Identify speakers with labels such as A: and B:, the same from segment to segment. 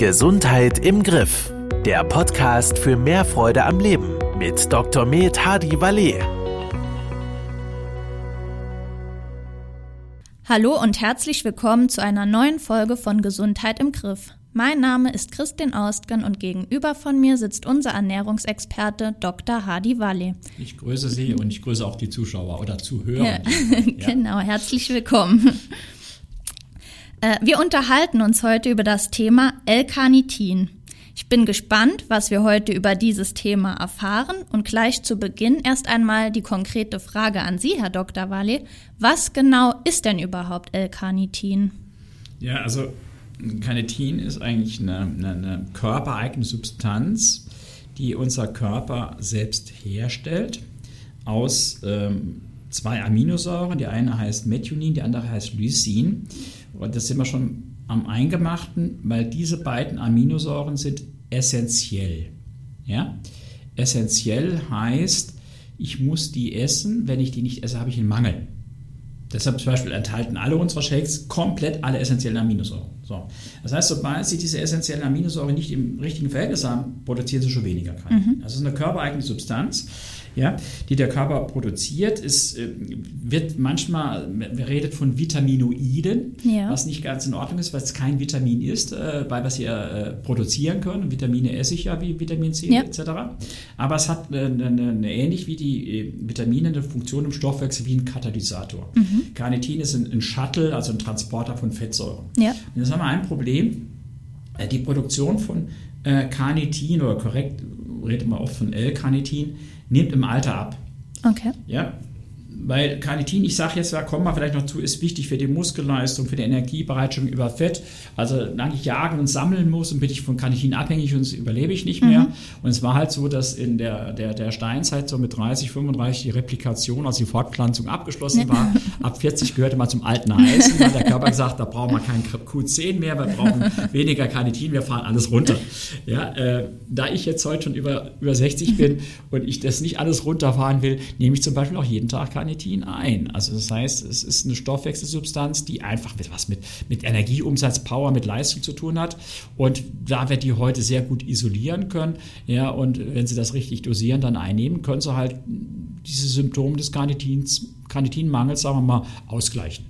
A: Gesundheit im Griff. Der Podcast für mehr Freude am Leben mit Dr. Med Hadi Valet.
B: Hallo und herzlich willkommen zu einer neuen Folge von Gesundheit im Griff. Mein Name ist Christin Austgen und gegenüber von mir sitzt unser Ernährungsexperte Dr. Hadi Valle.
C: Ich grüße Sie und ich grüße auch die Zuschauer oder Zuhörer. Ja.
B: genau, herzlich willkommen. Äh, wir unterhalten uns heute über das Thema L-Carnitin. Ich bin gespannt, was wir heute über dieses Thema erfahren und gleich zu Beginn erst einmal die konkrete Frage an Sie, Herr Dr. Walle. Was genau ist denn überhaupt L-Carnitin?
C: Ja, also Carnitin ist eigentlich eine, eine, eine körpereigene Substanz, die unser Körper selbst herstellt aus ähm, zwei Aminosäuren. Die eine heißt Methionin, die andere heißt Lysin. Und das sind wir schon am Eingemachten, weil diese beiden Aminosäuren sind essentiell. Ja? Essentiell heißt, ich muss die essen, wenn ich die nicht esse, habe ich einen Mangel. Deshalb zum Beispiel enthalten alle unsere Shakes komplett alle essentiellen Aminosäuren. So. Das heißt, sobald sie diese essentiellen Aminosäuren nicht im richtigen Verhältnis haben, produzieren sie schon weniger Kalorien. Mhm. Das ist eine körpereigene Substanz ja, die der Körper produziert. Es äh, wird manchmal, man redet von Vitaminoiden, ja. was nicht ganz in Ordnung ist, weil es kein Vitamin ist, äh, bei was sie äh, produzieren können. Vitamine esse ich ja wie Vitamin C ja. etc. Aber es hat eine, eine, eine, ähnlich wie die äh, Vitamine eine Funktion im Stoffwechsel wie ein Katalysator. Mhm. Carnitin ist ein, ein, Shuttle, also ein Transporter von Fettsäuren. Ja. Und jetzt haben wir ein Problem. Äh, die Produktion von äh, Carnitin oder korrekt redet man oft von L-Carnitin, nimmt im Alter ab.
B: Okay.
C: Ja, weil Carnitin, ich sage jetzt, da kommen wir vielleicht noch zu, ist wichtig für die Muskelleistung, für die Energiebereitstellung über Fett. Also, wenn ich jagen und sammeln muss und bin ich von Carnitin abhängig und überlebe ich nicht mehr. Mhm. Und es war halt so, dass in der, der, der Steinzeit so mit 30, 35 die Replikation, also die Fortpflanzung abgeschlossen war. Ab 40 gehörte man zum alten Eisen, weil der Körper gesagt, da brauchen wir kein Q10 mehr, wir brauchen weniger Carnitin, wir fahren alles runter. Ja, äh, da ich jetzt heute schon über, über 60 bin und ich das nicht alles runterfahren will, nehme ich zum Beispiel auch jeden Tag Carnitin Carnitin ein. Also das heißt, es ist eine Stoffwechselsubstanz, die einfach was mit, mit Energieumsatz, Power, mit Leistung zu tun hat. Und da wir die heute sehr gut isolieren können, ja, und wenn Sie das richtig dosieren, dann einnehmen, können Sie halt diese Symptome des Carnitins, Carnitinmangels, sagen wir mal, ausgleichen.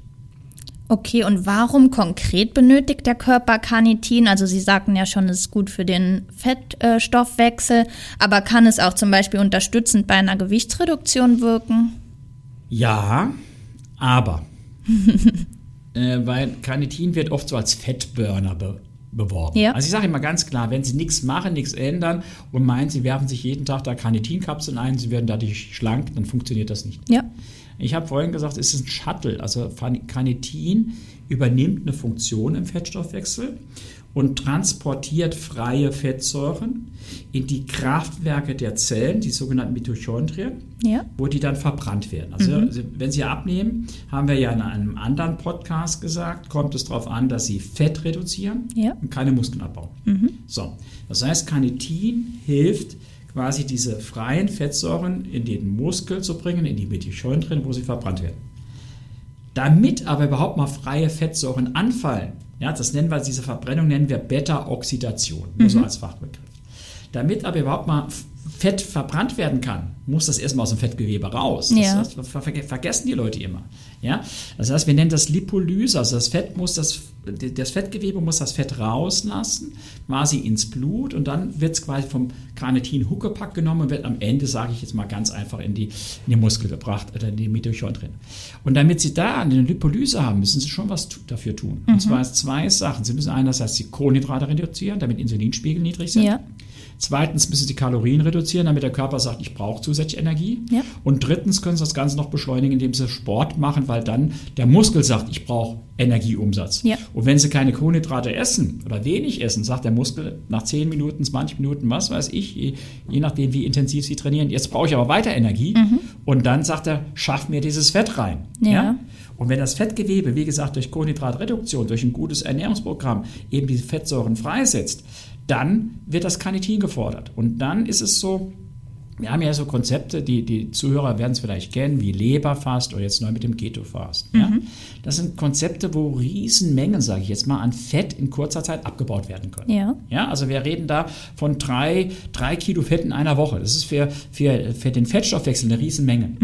B: Okay, und warum konkret benötigt der Körper Carnitin? Also Sie sagten ja schon, es ist gut für den Fettstoffwechsel, aber kann es auch zum Beispiel unterstützend bei einer Gewichtsreduktion wirken?
C: Ja, aber. äh, weil Carnitin wird oft so als Fettburner be beworben. Ja. Also ich sage immer ganz klar, wenn Sie nichts machen, nichts ändern und meinen, Sie werfen sich jeden Tag da Carnitinkapseln ein, Sie werden dadurch schlank, dann funktioniert das nicht.
B: Ja.
C: Ich habe vorhin gesagt, es ist ein Shuttle. Also Carnitin übernimmt eine Funktion im Fettstoffwechsel und transportiert freie Fettsäuren in die Kraftwerke der Zellen, die sogenannten Mitochondrien, ja. wo die dann verbrannt werden. Also, mhm. Also, wenn Sie abnehmen, haben wir ja in einem anderen Podcast gesagt, kommt es darauf an, dass Sie Fett reduzieren ja. und keine Muskeln abbauen. Mhm. So, das heißt, Carnitin hilft quasi diese freien Fettsäuren in den Muskel zu bringen, in die Mitochondrien, wo sie verbrannt werden. Damit aber überhaupt mal freie Fettsäuren anfallen, ja, das nennen wir, diese Verbrennung nennen wir Beta-Oxidation, nur mhm. so als Fachbegriff. Damit aber überhaupt mal Fett verbrannt werden kann, muss das erstmal aus dem Fettgewebe raus. Ja. Das, das vergessen die Leute immer. Ja? Das heißt, wir nennen das Lipolyse. Also das Fett muss das, das Fettgewebe muss das Fett rauslassen, quasi ins Blut und dann wird es quasi vom Carnitin Huckepack genommen und wird am Ende, sage ich jetzt mal ganz einfach, in die, in die Muskel gebracht oder in die Mitochondrien. Und damit Sie da eine Lipolyse haben, müssen Sie schon was dafür tun. Mhm. Und zwar zwei Sachen. Sie müssen einerseits die Kohlenhydrate reduzieren, damit Insulinspiegel niedrig sind. Ja. Zweitens müssen sie Kalorien reduzieren, damit der Körper sagt, ich brauche zusätzlich Energie. Ja. Und drittens können sie das Ganze noch beschleunigen, indem sie Sport machen, weil dann der Muskel sagt, ich brauche Energieumsatz. Ja. Und wenn sie keine Kohlenhydrate essen oder wenig essen, sagt der Muskel nach 10 Minuten, 20 Minuten, was weiß ich, je, je nachdem, wie intensiv sie trainieren, jetzt brauche ich aber weiter Energie. Mhm. Und dann sagt er, schaff mir dieses Fett rein. Ja. ja? Und wenn das Fettgewebe, wie gesagt, durch Kohlenhydratreduktion, durch ein gutes Ernährungsprogramm eben diese Fettsäuren freisetzt, dann wird das Carnitin gefordert. Und dann ist es so, Wir haben ja so Konzepte, die, die Zuhörer werden es vielleicht kennen, wie Leberfast oder jetzt neu mit dem Keto-Fast. Ja?
B: Mhm.
C: Das sind Konzepte, wo Riesenmengen, sage ich jetzt mal, an Fett in kurzer Zeit abgebaut werden können.
B: Ja.
C: Ja, also wir reden da von drei, drei Kilo Fett in einer Woche. Das ist für, für, für den Fettstoffwechsel eine Riesenmenge.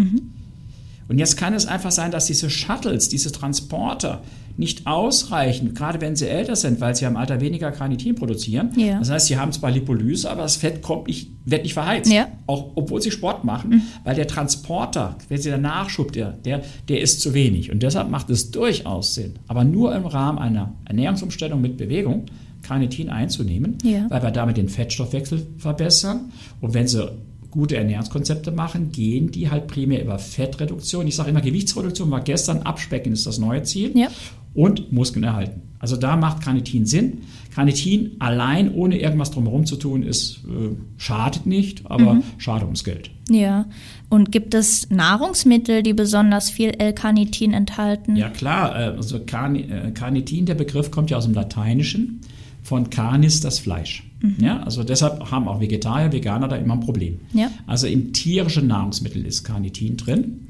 C: Und jetzt kann es einfach sein, dass diese Shuttles, diese Transporter nicht ausreichen, gerade wenn sie älter sind, weil sie im Alter weniger Carnitin produzieren.
B: Ja.
C: Das heißt, sie haben zwar Lipolyse, aber das Fett kommt nicht, wird nicht verheizt.
B: Ja.
C: Auch obwohl sie Sport machen, weil der Transporter, wenn sie der Nachschub, der, der, der ist zu wenig. Und deshalb macht es durchaus Sinn, aber nur im Rahmen einer Ernährungsumstellung mit Bewegung, Carnitin einzunehmen,
B: Ja.
C: weil wir damit den Fettstoffwechsel verbessern. Und wenn sie gute Ernährungskonzepte machen, gehen die halt primär über Fettreduktion. Ich sage immer, Gewichtsreduktion war gestern, Abspecken ist das neue Ziel.
B: Ja.
C: Und Muskeln erhalten. Also da macht Carnitin Sinn. Carnitin allein, ohne irgendwas drumherum zu tun, ist, äh, schadet nicht, aber schade ums Geld.
B: Ja. Und gibt es Nahrungsmittel, die besonders viel L-Carnitin enthalten?
C: Ja klar, äh, also äh, Carnitin, der Begriff kommt ja aus dem Lateinischen, von Carnis das Fleisch. Ja, also deshalb haben auch Vegetarier, Veganer da immer ein Problem.
B: Ja.
C: Also im tierischen Nahrungsmittel ist Carnitin drin.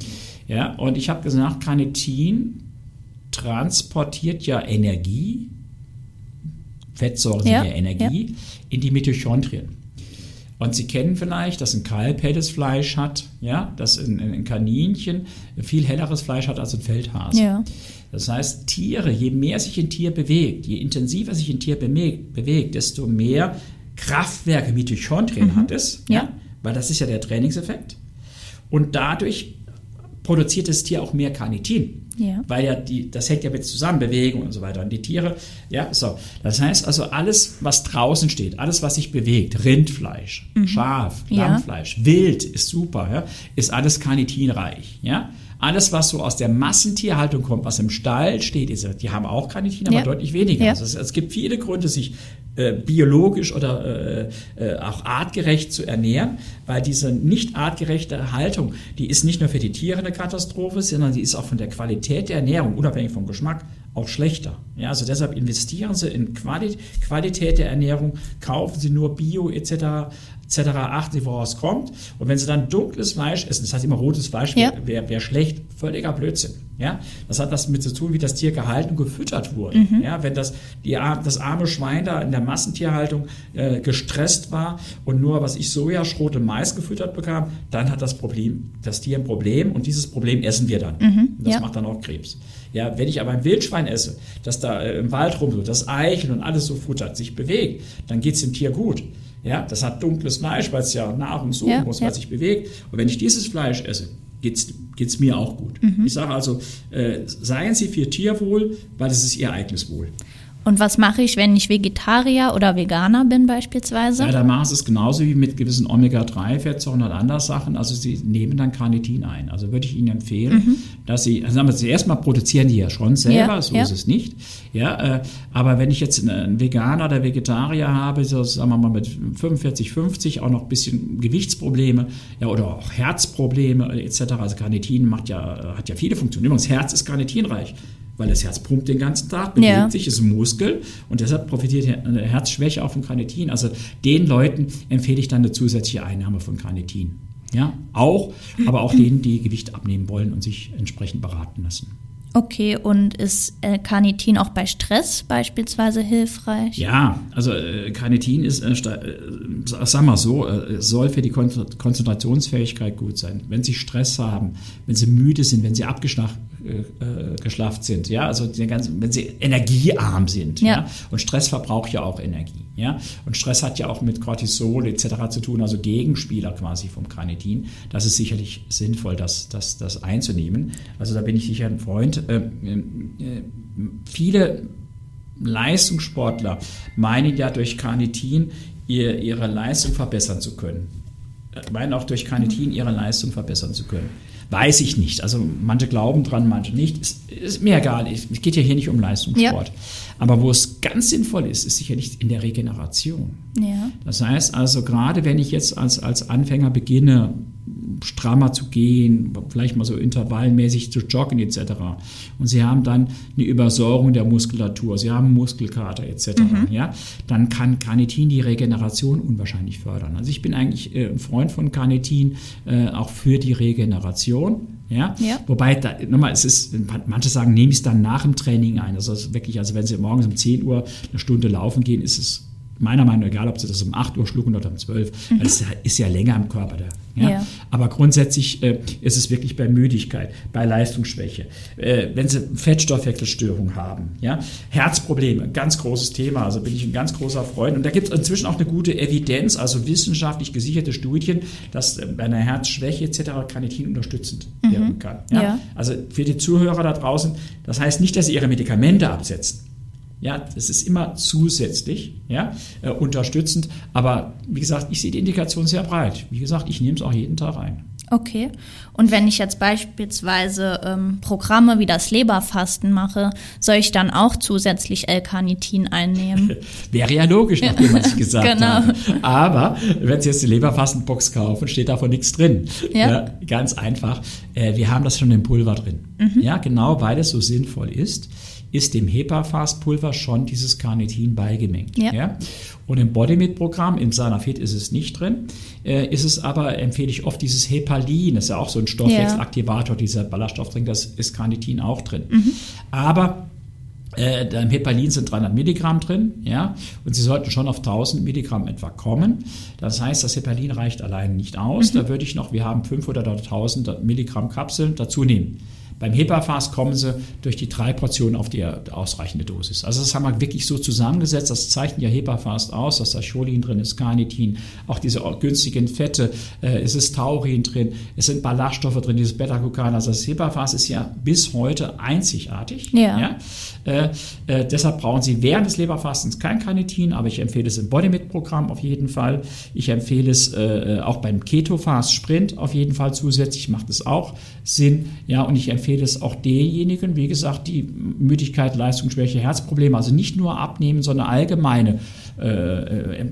C: Ja, und ich habe gesagt, Carnitin transportiert ja Energie, Fettsäuren sind
B: Ja,
C: ja Energie, in die Mitochondrien. Und Sie kennen vielleicht, dass ein Kalb helles Fleisch hat, ja, dass ein, ein Kaninchen viel helleres Fleisch hat als ein Feldhase.
B: Ja.
C: Das heißt, Tiere, je mehr sich ein Tier bewegt, je intensiver sich ein Tier bewegt, bewegt desto mehr Kraftwerke Mitochondrien hat es,
B: Ja.
C: weil das ist ja der Trainingseffekt. Und dadurch produziert das Tier auch mehr Carnitin.
B: Ja.
C: Weil ja die, das hängt ja mit zusammen, Bewegung und so weiter. Und die Tiere, ja, so. Das heißt also, alles, was draußen steht, alles, was sich bewegt, Rindfleisch, Schaf,
B: Mhm. Ja.
C: Lammfleisch, Wild ist super, ja, ist alles carnitinreich, ja. Alles, was so aus der Massentierhaltung kommt, was im Stall steht, ist, die haben auch Carnitin, aber
B: Ja.
C: deutlich weniger.
B: Ja.
C: Also es, es gibt viele Gründe, sich äh, biologisch oder äh, äh, auch artgerecht zu ernähren, weil diese nicht artgerechte Haltung, die ist nicht nur für die Tiere eine Katastrophe, sondern die ist auch von der Qualität der Ernährung, unabhängig vom Geschmack, auch schlechter. Ja, also deshalb investieren Sie in Quali Qualität der Ernährung, kaufen Sie nur Bio etc. etc. achten Sie, woraus es kommt. Und wenn Sie dann dunkles Fleisch essen, das heißt immer rotes Fleisch,
B: Ja.
C: wäre wär, schlecht, völliger Blödsinn. Ja, das hat was mit zu tun, wie das Tier gehalten und gefüttert wurde.
B: Mhm.
C: Ja, wenn das, die, das arme Schwein da in der Massentierhaltung äh, gestresst war und nur, was ich Sojaschrot und Mais gefüttert bekam, dann hat das Problem, das Tier ein Problem und dieses Problem essen wir dann. das
B: ja.
C: macht dann auch Krebs. Ja, wenn ich aber ein Wildschwein esse, das da äh, im Wald rumläuft, das Eichel und alles so futtert, sich bewegt, dann geht es dem Tier gut. Ja, das hat dunkles Fleisch, weil es ja Nahrung suchen
B: Ja,
C: muss,
B: ja.
C: weil es sich bewegt. Und wenn ich dieses Fleisch esse, geht's geht's mir auch gut.
B: Mhm.
C: Ich sage also, äh, seien Sie für Tierwohl, weil es ist Ihr eigenes Wohl.
B: Und was mache ich, wenn ich Vegetarier oder Veganer bin beispielsweise?
C: Ja, da machen Sie es genauso wie mit gewissen Omega-3-Fettsäuren und anderen Sachen. Also Sie nehmen dann Carnitin ein. Also würde ich Ihnen empfehlen, dass Sie, also sagen wir, zuerst mal produzieren die ja schon selber,
B: Ja,
C: so
B: ja.
C: ist es nicht. Ja, äh, aber wenn ich jetzt einen Veganer oder Vegetarier habe, so sagen wir mal mit 45, 50, auch noch ein bisschen Gewichtsprobleme, ja, oder auch Herzprobleme etc. Also Carnitin macht ja, hat ja viele Funktionen. Übrigens, Herz ist carnitinreich. Weil das Herz pumpt den ganzen Tag, bewegt
B: Ja.
C: sich, ist ein Muskel und deshalb profitiert eine Herzschwäche auch von Carnitin. Also den Leuten empfehle ich dann eine zusätzliche Einnahme von Carnitin. Ja, auch, aber auch denen, die Gewicht abnehmen wollen und sich entsprechend beraten lassen.
B: Okay, und ist L-Carnitin auch bei Stress beispielsweise hilfreich?
C: Ja, also äh, Carnitin ist, äh, äh, sag mal so, äh, soll für die Kon Konzentrationsfähigkeit gut sein. Wenn Sie Stress haben, wenn Sie müde sind, wenn Sie abgeschlafen äh, äh, geschlafft sind, ja, also den ganzen, wenn Sie energiearm sind, ja.
B: Ja.
C: und Stress verbraucht ja auch Energie, ja, und Stress hat ja auch mit Cortisol etc. zu tun, also Gegenspieler quasi vom Carnitin. Das ist sicherlich sinnvoll, das, das, das einzunehmen. Also da bin ich sicher ein Freund. Ähm, äh, viele Leistungssportler meinen ja durch Carnitin ihr, ihre Leistung verbessern zu können. Äh, Meinen auch durch Carnitin ihre Leistung verbessern zu können. Weiß ich nicht. Also manche glauben dran, manche nicht. Ist, ist mir egal. Es geht ja hier nicht um Leistungssport. Aber wo es ganz sinnvoll ist, ist sicherlich in der Regeneration.
B: Ja.
C: Das heißt also, gerade wenn ich jetzt als, als Anfänger beginne, strammer zu gehen, vielleicht mal so intervallmäßig zu joggen etc. Und Sie haben dann eine Übersäuerung der Muskulatur, Sie haben Muskelkater etc. Mhm. Ja, dann kann Carnitin die Regeneration unwahrscheinlich fördern. Also ich bin eigentlich äh, ein Freund von Carnitin, äh, auch für die Regeneration. Ja? ja. Wobei, da, nochmal, es ist, manche sagen, nehme ich es dann nach dem Training ein. Also wirklich, also wenn Sie morgens um 10 Uhr eine Stunde laufen gehen, ist es meiner Meinung nach, egal ob sie das um 8 Uhr schlucken oder um 12, mhm. das ist ja länger im Körper da. Ja? ja. Aber grundsätzlich äh, ist es wirklich bei Müdigkeit, bei Leistungsschwäche, äh, wenn sie Fettstoffwechselstörung haben, ja? Herzprobleme, ganz großes Thema, also bin ich ein ganz großer Freund. Und da gibt es inzwischen auch eine gute Evidenz, also wissenschaftlich gesicherte Studien, dass äh, bei einer Herzschwäche etc. Carnitin unterstützend mhm. wirken kann. Ja? ja? Also für die Zuhörer da draußen, das heißt nicht, dass sie ihre Medikamente absetzen. Ja, das ist immer zusätzlich, ja, äh, unterstützend. Aber wie gesagt, ich sehe die Indikation sehr breit. Wie gesagt, ich nehme es auch jeden Tag ein.
B: Okay. Und wenn ich jetzt beispielsweise ähm, Programme wie das Leberfasten mache, soll ich dann auch zusätzlich L-Carnitin einnehmen?
C: Wäre ja logisch, nachdem man es gesagt genau. hat. Aber wenn Sie jetzt die Leberfastenbox kaufen, steht davon nichts drin. Ja. ja ganz einfach. Äh, wir haben das schon im Pulver drin. Mhm. Ja, genau, weil es so sinnvoll ist ist dem HEPA-Fastpulver schon dieses Carnitin beigemengt. Ja. ja? Und im Bodymit-Programm, im Sanafit ist es nicht drin, äh, ist es aber, empfehle ich oft dieses Hepalin, das ist ja auch so ein Stoffwechselaktivator, ja. dieser Ballaststoffdrink, das ist Carnitin auch drin. Mhm. Aber äh, im Hepalin sind 300 Milligramm drin, ja, und Sie sollten schon auf 1000 Milligramm etwa kommen. Das heißt, das Hepalin reicht allein nicht aus. Mhm. Da würde ich noch, wir haben 500 oder 1000 Milligramm Kapseln dazu nehmen. Beim HEPA-Fast kommen sie durch die drei Portionen auf die ausreichende Dosis. Also das haben wir wirklich so zusammengesetzt. Das zeichnet ja HEPA-Fast aus, dass da Cholin drin ist, Carnitin, auch diese günstigen Fette, äh, es ist Taurin drin, es sind Ballaststoffe drin, dieses Beta-Glucan. Also das HEPA-Fast ist ja bis heute einzigartig. Ja. ja? Äh, äh, deshalb brauchen Sie während des Leberfastens kein Carnitin, aber ich empfehle es im Bodymit-Programm auf jeden Fall. Ich empfehle es äh, auch beim Keto-Fast Sprint auf jeden Fall zusätzlich, macht es auch Sinn. Ja, und ich empfehle empfehle es auch denjenigen, wie gesagt, die Müdigkeit, Leistungsschwäche, Herzprobleme, also nicht nur abnehmen, sondern allgemeine äh,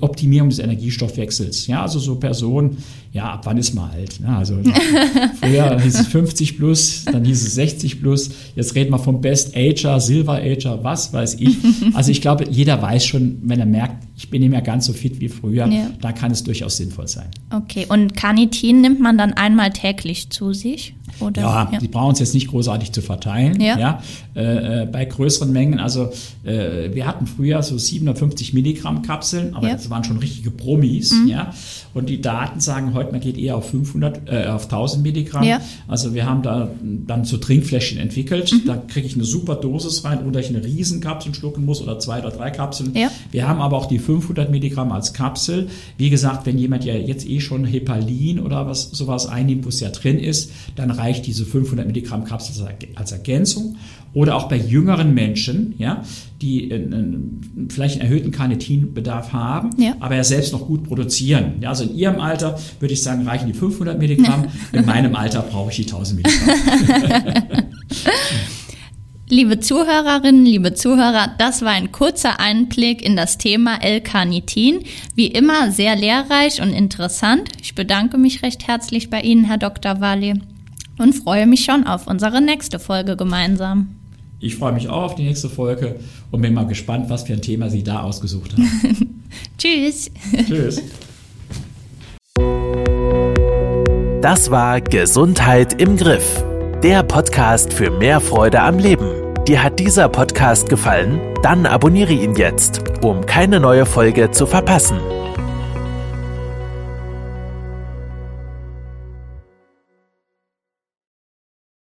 C: Optimierung des Energiestoffwechsels. Ja, also so Personen, ja, ab wann ist man alt? Ne? Also früher hieß es 50 plus, dann hieß es 60 plus, jetzt reden wir vom Best Ager, Silver Ager, was weiß ich. Also ich glaube, jeder weiß schon, wenn er merkt, ich bin nicht mehr ganz so fit wie früher, ja. da kann es durchaus sinnvoll sein.
B: Okay, und Carnitin nimmt man dann einmal täglich zu sich?
C: Oder? Ja, ja. die brauchen es jetzt nicht großartig zu verteilen. Ja. ja? Äh, äh, bei größeren Mengen, also äh, wir hatten früher so 750 Milligramm Kapseln, aber ja. das waren schon richtige Promis. Mhm. Ja? Und die Daten sagen heute, man geht eher auf 500, äh, auf 1000 Milligramm. Ja. Also wir haben da dann so Trinkfläschchen entwickelt. Mhm. Da kriege ich eine super Dosis rein, oder ich eine Riesenkapsel schlucken muss oder zwei oder drei Kapseln. Ja. Wir haben aber auch die 500 Milligramm als Kapsel. Wie gesagt, wenn jemand ja jetzt eh schon Hepalin oder was sowas einnimmt, wo es ja drin ist, dann reicht diese 500 Milligramm Kapsel als Ergänzung. Oder auch bei jüngeren Menschen, ja, die äh, vielleicht einen erhöhten Carnitinbedarf haben, ja. aber ja selbst noch gut produzieren. Ja, also in ihrem Alter würde ich sagen, reichen die 500 Milligramm. in meinem Alter brauche ich die 1000 Milligramm.
B: Liebe Zuhörerinnen, liebe Zuhörer, das war ein kurzer Einblick in das Thema L-Carnitin. Wie immer sehr lehrreich und interessant. Ich bedanke mich recht herzlich bei Ihnen, Herr Dr. Wally und freue mich schon auf unsere nächste Folge gemeinsam.
C: Ich freue mich auch auf die nächste Folge und bin mal gespannt, was für ein Thema Sie da ausgesucht haben.
B: Tschüss. Tschüss.
A: Das war Gesundheit im Griff, der Podcast für mehr Freude am Leben. Dir hat dieser Podcast gefallen? Dann abonniere ihn jetzt, um keine neue Folge zu verpassen.